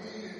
Amen.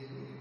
Hallelujah.